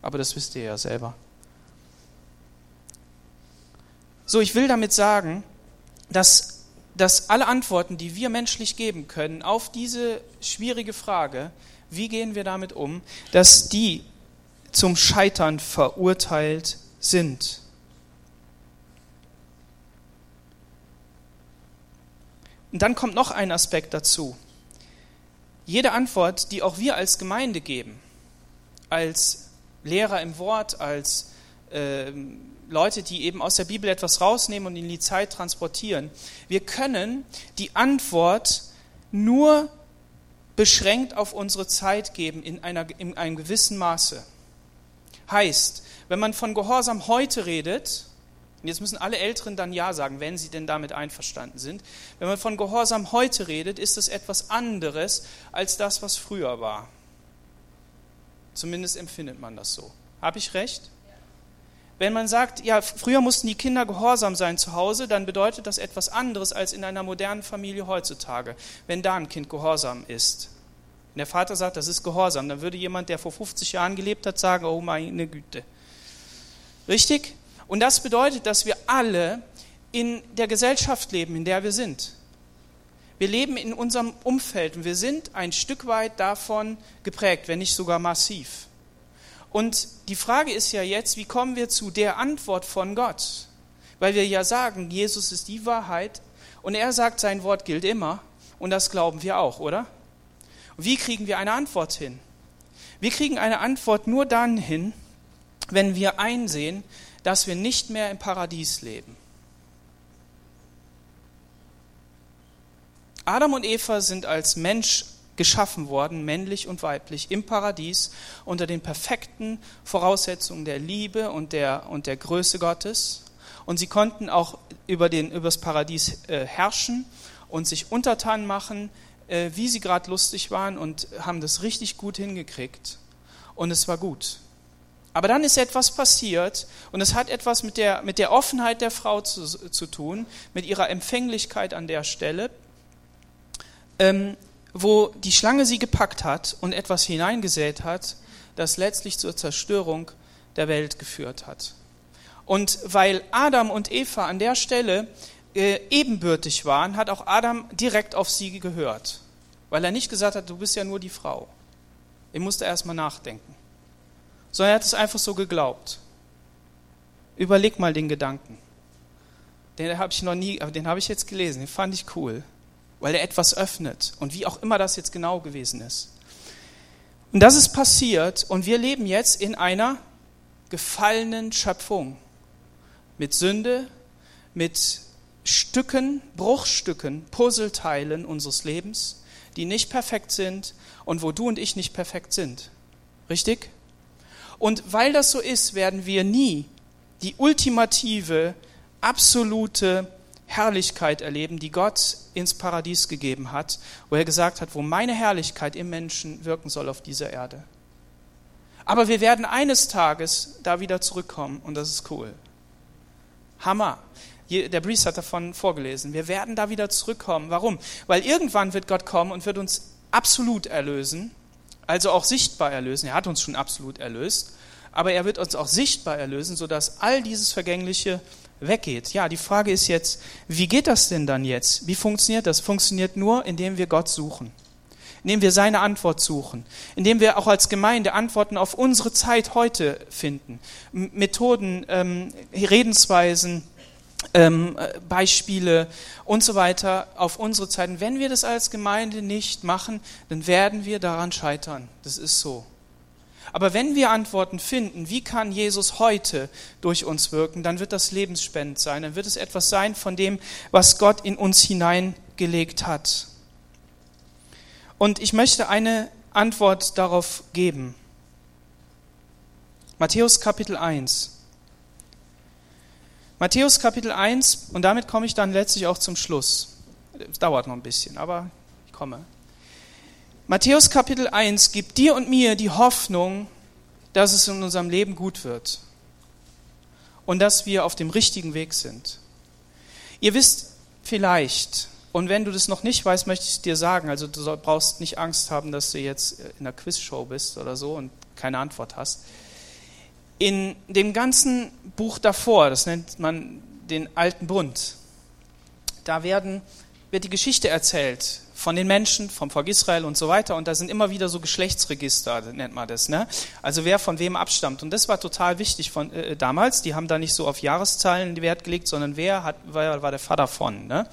Aber das wisst ihr ja selber. So, ich will damit sagen, dass dass alle Antworten, die wir menschlich geben können auf diese schwierige Frage, wie gehen wir damit um, dass die zum Scheitern verurteilt sind. Und dann kommt noch ein Aspekt dazu. Jede Antwort, die auch wir als Gemeinde geben, als Lehrer im Wort, als äh, Leute, die eben aus der Bibel etwas rausnehmen und in die Zeit transportieren. Wir können die Antwort nur beschränkt auf unsere Zeit geben in, einer, in einem gewissen Maße. Heißt, wenn man von Gehorsam heute redet, und jetzt müssen alle Älteren dann Ja sagen, wenn sie denn damit einverstanden sind, wenn man von Gehorsam heute redet, ist es etwas anderes als das, was früher war. Zumindest empfindet man das so. Habe ich recht? Wenn man sagt, ja, früher mussten die Kinder gehorsam sein zu Hause, dann bedeutet das etwas anderes als in einer modernen Familie heutzutage, wenn da ein Kind gehorsam ist. Wenn der Vater sagt, das ist gehorsam, dann würde jemand, der vor 50 Jahren gelebt hat, sagen, oh meine Güte. Richtig? Und das bedeutet, dass wir alle in der Gesellschaft leben, in der wir sind. Wir leben in unserem Umfeld und wir sind ein Stück weit davon geprägt, wenn nicht sogar massiv. Und die Frage ist ja jetzt, wie kommen wir zu der Antwort von Gott? Weil wir ja sagen, Jesus ist die Wahrheit Und er sagt, sein Wort gilt immer. Und das glauben wir auch, oder? Wie kriegen wir eine Antwort hin? Wir kriegen eine Antwort nur dann hin, wenn wir einsehen, dass wir nicht mehr im Paradies leben. Adam und Eva sind als Mensch geschaffen worden, männlich und weiblich, im Paradies unter den perfekten Voraussetzungen der Liebe und der, und der Größe Gottes. Und sie konnten auch über, den, über das Paradies äh, herrschen und sich untertan machen, äh, wie sie gerade lustig waren und haben das richtig gut hingekriegt. Und es war gut. Aber dann ist etwas passiert und es hat etwas mit der, mit der Offenheit der Frau zu, zu tun, mit ihrer Empfänglichkeit an der Stelle, ähm, wo die Schlange sie gepackt hat und etwas hineingesät hat, das letztlich zur Zerstörung der Welt geführt hat. Und weil Adam und Eva an der Stelle äh, ebenbürtig waren, hat auch Adam direkt auf sie gehört, weil er nicht gesagt hat, du bist ja nur die Frau. Er musste erstmal nachdenken, sondern er hat es einfach so geglaubt. Überleg mal den Gedanken. Den habe ich noch nie, aber den habe ich jetzt gelesen, den fand ich cool weil er etwas öffnet und wie auch immer das jetzt genau gewesen ist. Und das ist passiert und wir leben jetzt in einer gefallenen Schöpfung mit Sünde, mit Stücken, Bruchstücken, Puzzleteilen unseres Lebens, die nicht perfekt sind und wo du und ich nicht perfekt sind. Richtig? Und weil das so ist, werden wir nie die ultimative, absolute Herrlichkeit erleben, die Gott ins Paradies gegeben hat, wo er gesagt hat, wo meine Herrlichkeit im Menschen wirken soll auf dieser Erde. Aber wir werden eines Tages da wieder zurückkommen und das ist cool. Hammer. Der Breeze hat davon vorgelesen. Wir werden da wieder zurückkommen. Warum? Weil irgendwann wird Gott kommen und wird uns absolut erlösen, also auch sichtbar erlösen. Er hat uns schon absolut erlöst, aber er wird uns auch sichtbar erlösen, sodass all dieses Vergängliche weggeht. Ja, die Frage ist jetzt, wie geht das denn dann jetzt? Wie funktioniert das? Funktioniert nur, indem wir Gott suchen, indem wir seine Antwort suchen, indem wir auch als Gemeinde Antworten auf unsere Zeit heute finden, Methoden, ähm, Redensweisen, ähm, Beispiele und so weiter auf unsere Zeiten. Wenn wir das als Gemeinde nicht machen, dann werden wir daran scheitern. Das ist so. Aber wenn wir Antworten finden, wie kann Jesus heute durch uns wirken, dann wird das lebensspendend sein, dann wird es etwas sein von dem, was Gott in uns hineingelegt hat. Und ich möchte eine Antwort darauf geben. Matthäus Kapitel 1. Matthäus Kapitel 1, und damit komme ich dann letztlich auch zum Schluss. Es dauert noch ein bisschen, aber ich komme. Matthäus Kapitel 1 gibt dir und mir die Hoffnung, dass es in unserem Leben gut wird und dass wir auf dem richtigen Weg sind. Ihr wisst vielleicht, und wenn du das noch nicht weißt, möchte ich dir sagen, also du brauchst nicht Angst haben, dass du jetzt in einer Quizshow bist oder so und keine Antwort hast. In dem ganzen Buch davor, das nennt man den Alten Bund, da werden, wird die Geschichte erzählt von den Menschen, vom Volk Israel und so weiter. Und da sind immer wieder so Geschlechtsregister, nennt man das. Ne? Also wer von wem abstammt. Und das war total wichtig von äh, damals. Die haben da nicht so auf Jahreszahlen Wert gelegt, sondern wer hat, war, war der Vater von. Ne?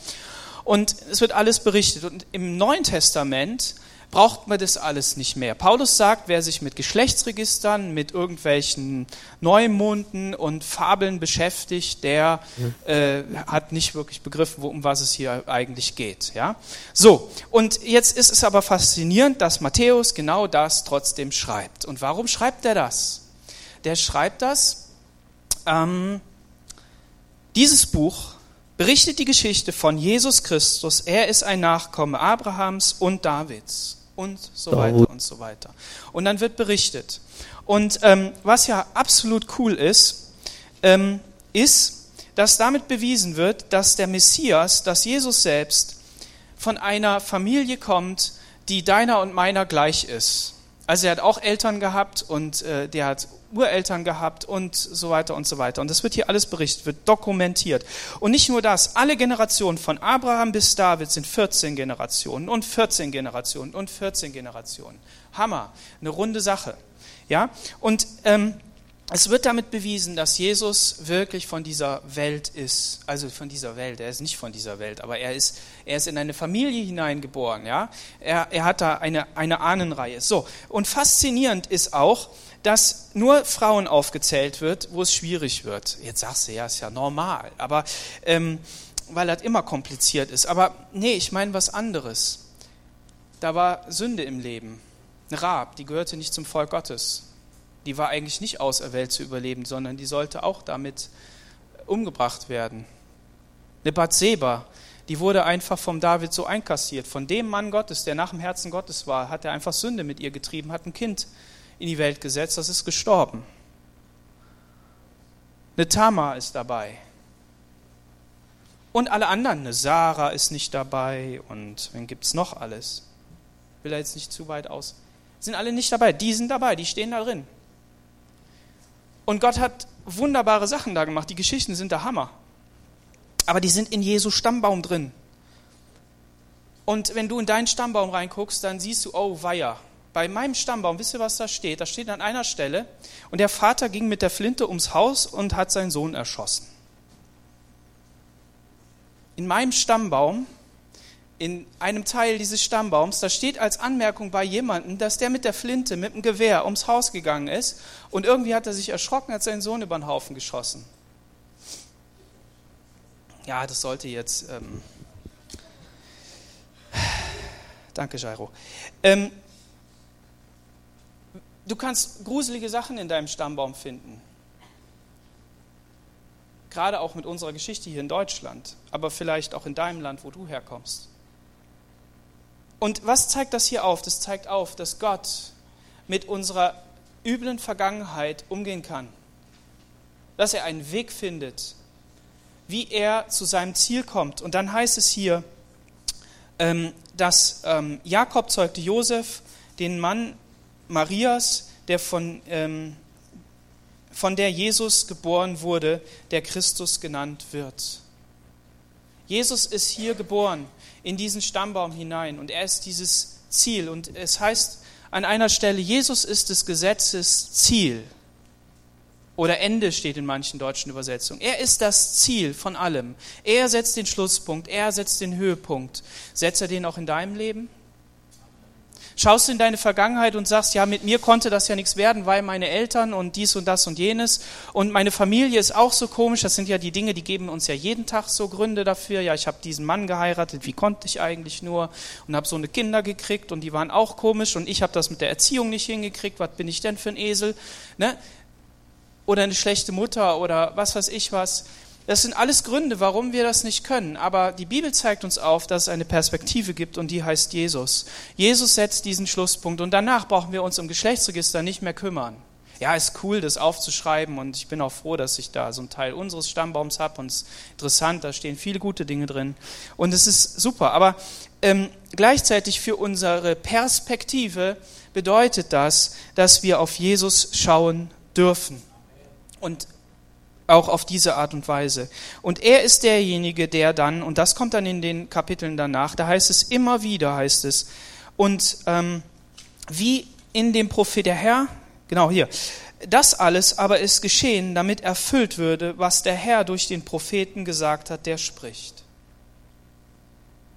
Und es wird alles berichtet. Und im Neuen Testament braucht man das alles nicht mehr. Paulus sagt, wer sich mit Geschlechtsregistern, mit irgendwelchen Neumonden und Fabeln beschäftigt, der äh, hat nicht wirklich begriffen, um was es hier eigentlich geht. Ja? So, und jetzt ist es aber faszinierend, dass Matthäus genau das trotzdem schreibt. Und warum schreibt er das? Der schreibt das, ähm, dieses Buch berichtet die Geschichte von Jesus Christus. Er ist ein Nachkomme Abrahams und Davids und so weiter und so weiter. Und dann wird berichtet. Und ähm, was ja absolut cool ist, ähm, ist, dass damit bewiesen wird, dass der Messias, dass Jesus selbst von einer Familie kommt, die deiner und meiner gleich ist. Also er hat auch Eltern gehabt und äh, der hat Ureltern gehabt und so weiter und so weiter. Und das wird hier alles berichtet, wird dokumentiert. Und nicht nur das, alle Generationen von Abraham bis David sind 14 Generationen und 14 Generationen und 14 Generationen. Hammer, eine runde Sache. Ja, und ähm, es wird damit bewiesen, dass Jesus wirklich von dieser Welt ist. Also von dieser Welt. Er ist nicht von dieser Welt, aber er ist, er ist in eine Familie hineingeboren. Ja? Er, er hat da eine, eine Ahnenreihe. So. Und faszinierend ist auch, dass nur Frauen aufgezählt wird, wo es schwierig wird. Jetzt sagst du, ja, ist ja normal. Aber, ähm, weil das immer kompliziert ist. Aber nee, ich meine was anderes. Da war Sünde im Leben. Eine Rab, die gehörte nicht zum Volk Gottes die war eigentlich nicht auserwählt zu überleben, sondern die sollte auch damit umgebracht werden. Eine Bathseba, die wurde einfach vom David so einkassiert. Von dem Mann Gottes, der nach dem Herzen Gottes war, hat er einfach Sünde mit ihr getrieben, hat ein Kind in die Welt gesetzt, das ist gestorben. Eine Tama ist dabei. Und alle anderen, eine Sarah ist nicht dabei und wen gibt es noch alles? Will er jetzt nicht zu weit aus. Sind alle nicht dabei, die sind dabei, die stehen da drin. Und Gott hat wunderbare Sachen da gemacht. Die Geschichten sind der Hammer. Aber die sind in Jesu Stammbaum drin. Und wenn du in deinen Stammbaum reinguckst, dann siehst du, oh weia. Bei meinem Stammbaum, wisst ihr, was da steht? Da steht an einer Stelle, und der Vater ging mit der Flinte ums Haus und hat seinen Sohn erschossen. In meinem Stammbaum in einem Teil dieses Stammbaums, da steht als Anmerkung bei jemandem, dass der mit der Flinte, mit dem Gewehr ums Haus gegangen ist und irgendwie hat er sich erschrocken, hat seinen Sohn über den Haufen geschossen. Ja, das sollte jetzt. Ähm <sighs> Danke, Jairo. Ähm du kannst gruselige Sachen in deinem Stammbaum finden. Gerade auch mit unserer Geschichte hier in Deutschland, aber vielleicht auch in deinem Land, wo du herkommst. Und was zeigt das hier auf? Das zeigt auf, dass Gott mit unserer üblen Vergangenheit umgehen kann. Dass er einen Weg findet, wie er zu seinem Ziel kommt. Und dann heißt es hier, ähm, dass ähm, Jakob zeugte Josef, den Mann Marias, der von, ähm, von der Jesus geboren wurde, der Christus genannt wird. Jesus ist hier geboren in diesen Stammbaum hinein und er ist dieses Ziel. Und es heißt an einer Stelle, Jesus ist des Gesetzes Ziel. Oder Ende steht in manchen deutschen Übersetzungen. Er ist das Ziel von allem. Er setzt den Schlusspunkt, er setzt den Höhepunkt. Setzt er den auch in deinem Leben? Schaust du in deine Vergangenheit und sagst, ja, mit mir konnte das ja nichts werden, weil meine Eltern und dies und das und jenes und meine Familie ist auch so komisch. Das sind ja die Dinge, die geben uns ja jeden Tag so Gründe dafür. Ja, ich habe diesen Mann geheiratet, wie konnte ich eigentlich nur? Und habe so eine Kinder gekriegt und die waren auch komisch und ich habe das mit der Erziehung nicht hingekriegt. Was bin ich denn für ein Esel? Ne? Oder eine schlechte Mutter oder was weiß ich was. Das sind alles Gründe, warum wir das nicht können. Aber die Bibel zeigt uns auf, dass es eine Perspektive gibt und die heißt Jesus. Jesus setzt diesen Schlusspunkt und danach brauchen wir uns um Geschlechtsregister nicht mehr kümmern. Ja, ist cool, das aufzuschreiben und ich bin auch froh, dass ich da so einen Teil unseres Stammbaums habe und es ist interessant, da stehen viele gute Dinge drin und es ist super. Aber ähm, gleichzeitig für unsere Perspektive bedeutet das, dass wir auf Jesus schauen dürfen. Und auch auf diese Art und Weise. Und er ist derjenige, der dann, und das kommt dann in den Kapiteln danach, da heißt es immer wieder, heißt es, und ähm, wie in dem Prophet der Herr, genau hier, das alles aber ist geschehen, damit erfüllt würde, was der Herr durch den Propheten gesagt hat, der spricht.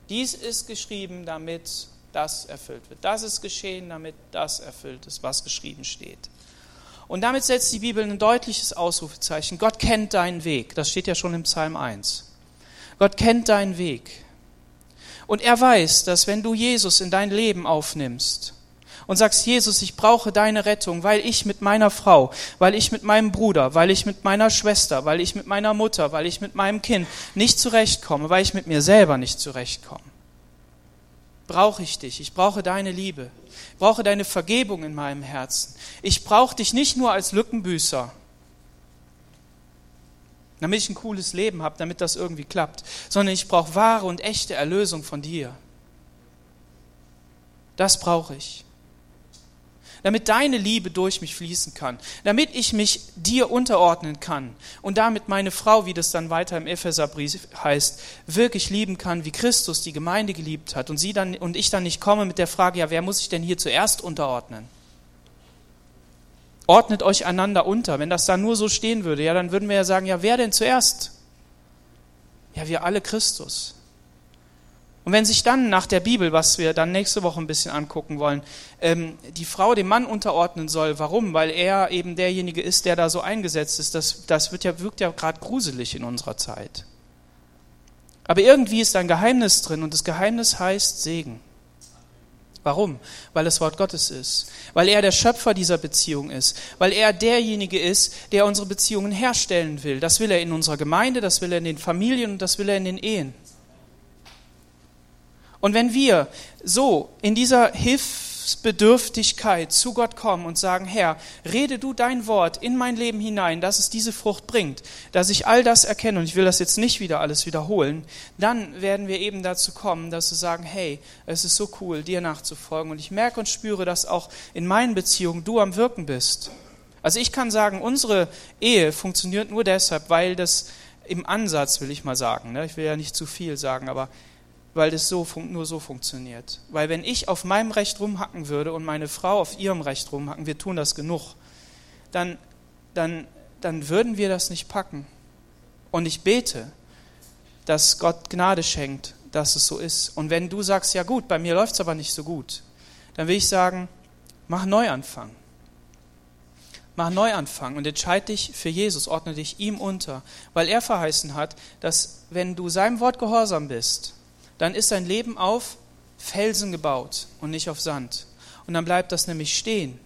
Dies ist geschrieben, damit das erfüllt wird. Das ist geschehen, damit das erfüllt ist, was geschrieben steht. Und damit setzt die Bibel ein deutliches Ausrufezeichen. Gott kennt deinen Weg. Das steht ja schon im Psalm 1. Gott kennt deinen Weg. Und er weiß, dass wenn du Jesus in dein Leben aufnimmst und sagst, Jesus, ich brauche deine Rettung, weil ich mit meiner Frau, weil ich mit meinem Bruder, weil ich mit meiner Schwester, weil ich mit meiner Mutter, weil ich mit meinem Kind nicht zurechtkomme, weil ich mit mir selber nicht zurechtkomme brauche ich dich. Ich brauche deine Liebe. Ich brauche deine Vergebung in meinem Herzen. Ich brauche dich nicht nur als Lückenbüßer, damit ich ein cooles Leben habe, damit das irgendwie klappt, sondern ich brauche wahre und echte Erlösung von dir. Das brauche ich damit deine Liebe durch mich fließen kann, damit ich mich dir unterordnen kann und damit meine Frau, wie das dann weiter im Epheserbrief heißt, wirklich lieben kann, wie Christus die Gemeinde geliebt hat und sie dann und ich dann nicht komme mit der Frage, ja, wer muss ich denn hier zuerst unterordnen? ordnet euch einander unter. Wenn das da nur so stehen würde, ja, dann würden wir ja sagen, ja, wer denn zuerst? Ja, wir alle Christus. Und wenn sich dann nach der Bibel, was wir dann nächste Woche ein bisschen angucken wollen, ähm, die Frau dem Mann unterordnen soll, warum? Weil er eben derjenige ist, der da so eingesetzt ist, das, das wird ja, wirkt ja gerade gruselig in unserer Zeit. Aber irgendwie ist ein Geheimnis drin und das Geheimnis heißt Segen. Warum? Weil es Wort Gottes ist. Weil er der Schöpfer dieser Beziehung ist. Weil er derjenige ist, der unsere Beziehungen herstellen will. Das will er in unserer Gemeinde, das will er in den Familien und das will er in den Ehen. Und wenn wir so in dieser Hilfsbedürftigkeit zu Gott kommen und sagen, Herr, rede du dein Wort in mein Leben hinein, dass es diese Frucht bringt, dass ich all das erkenne und ich will das jetzt nicht wieder alles wiederholen, dann werden wir eben dazu kommen, dass wir sagen, hey, es ist so cool, dir nachzufolgen und ich merke und spüre, dass auch in meinen Beziehungen du am Wirken bist. Also ich kann sagen, unsere Ehe funktioniert nur deshalb, weil das im Ansatz, will ich mal sagen, ne, ich will ja nicht zu viel sagen, aber weil das so, nur so funktioniert. Weil wenn ich auf meinem Recht rumhacken würde und meine Frau auf ihrem Recht rumhacken, wir tun das genug, dann, dann, dann würden wir das nicht packen. Und ich bete, dass Gott Gnade schenkt, dass es so ist. Und wenn du sagst, ja gut, bei mir läuft es aber nicht so gut, dann will ich sagen, mach Neuanfang. Mach Neuanfang und entscheide dich für Jesus, ordne dich ihm unter, weil er verheißen hat, dass wenn du seinem Wort gehorsam bist, dann ist dein Leben auf Felsen gebaut und nicht auf Sand. Und dann bleibt das nämlich stehen.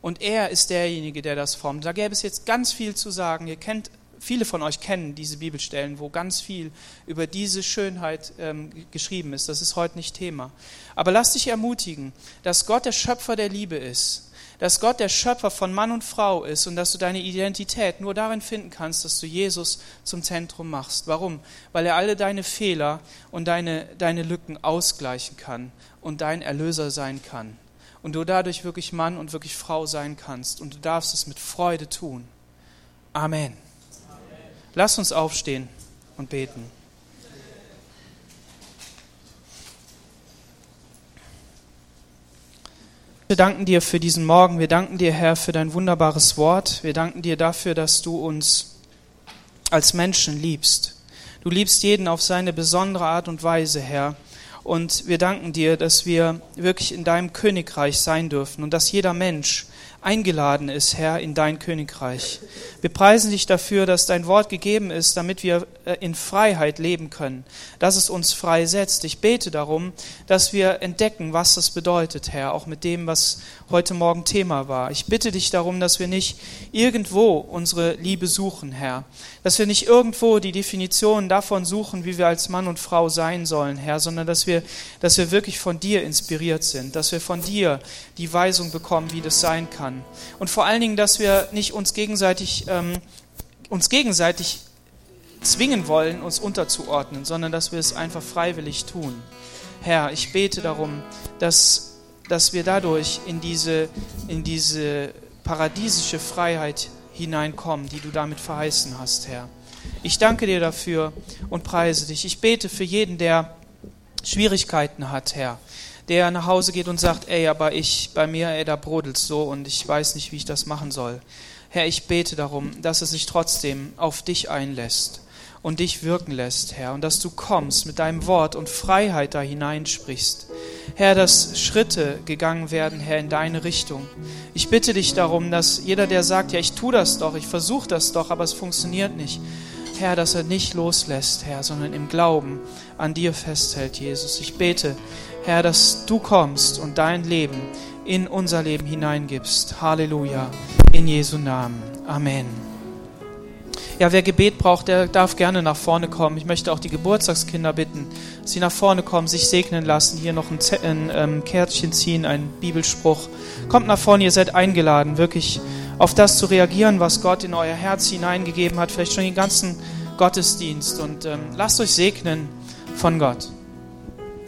Und er ist derjenige, der das formt. Da gäbe es jetzt ganz viel zu sagen. Ihr kennt, viele von euch kennen diese Bibelstellen, wo ganz viel über diese Schönheit ähm, geschrieben ist. Das ist heute nicht Thema. Aber lass dich ermutigen, dass Gott der Schöpfer der Liebe ist dass Gott der Schöpfer von Mann und Frau ist und dass du deine Identität nur darin finden kannst, dass du Jesus zum Zentrum machst. Warum? Weil er alle deine Fehler und deine, deine Lücken ausgleichen kann und dein Erlöser sein kann. Und du dadurch wirklich Mann und wirklich Frau sein kannst. Und du darfst es mit Freude tun. Amen. Amen. Lass uns aufstehen und beten. Wir danken dir für diesen Morgen. Wir danken dir, Herr, für dein wunderbares Wort. Wir danken dir dafür, dass du uns als Menschen liebst. Du liebst jeden auf seine besondere Art und Weise, Herr. Und wir danken dir, dass wir wirklich in deinem Königreich sein dürfen und dass jeder Mensch eingeladen ist, Herr, in dein Königreich. Wir preisen dich dafür, dass dein Wort gegeben ist, damit wir äh, in Freiheit leben können, dass es uns freisetzt. Ich bete darum, dass wir entdecken, was das bedeutet, Herr, auch mit dem, was heute Morgen Thema war. Ich bitte dich darum, dass wir nicht irgendwo unsere Liebe suchen, Herr, dass wir nicht irgendwo die Definition davon suchen, wie wir als Mann und Frau sein sollen, Herr, sondern dass wir, dass wir wirklich von dir inspiriert sind, dass wir von dir die Weisung bekommen, wie das sein kann. Und vor allen Dingen, dass wir nicht uns gegenseitig, ähm, uns gegenseitig zwingen wollen, uns unterzuordnen, sondern dass wir es einfach freiwillig tun. Herr, ich bete darum, dass, dass wir dadurch in diese, in diese paradiesische Freiheit hineinkommen, die du damit verheißen hast, Herr. Ich danke dir dafür und preise dich. Ich bete für jeden, der Schwierigkeiten hat, Herr, der nach Hause geht und sagt, ey, aber ich, bei mir, ey, da brodelt so und ich weiß nicht, wie ich das machen soll. Herr, ich bete darum, dass es sich trotzdem auf dich einlässt und dich wirken lässt, Herr, und dass du kommst mit deinem Wort und Freiheit da hineinsprichst. Herr, dass Schritte gegangen werden, Herr, in deine Richtung. Ich bitte dich darum, dass jeder, der sagt, ja, ich tue das doch, ich versuche das doch, aber es funktioniert nicht, Herr, dass er nicht loslässt, Herr, sondern im Glauben an dir festhält, Jesus. Ich bete, Herr, dass du kommst und dein Leben in unser Leben hineingibst. Halleluja. In Jesu Namen. Amen. Ja, wer Gebet braucht, der darf gerne nach vorne kommen. Ich möchte auch die Geburtstagskinder bitten, sie nach vorne kommen, sich segnen lassen, hier noch ein, Z ein ähm, Kärtchen ziehen, ein Bibelspruch. Kommt nach vorne, ihr seid eingeladen, wirklich auf das zu reagieren, was Gott in euer Herz hineingegeben hat, vielleicht schon den ganzen Gottesdienst. Und ähm, lasst euch segnen von Gott.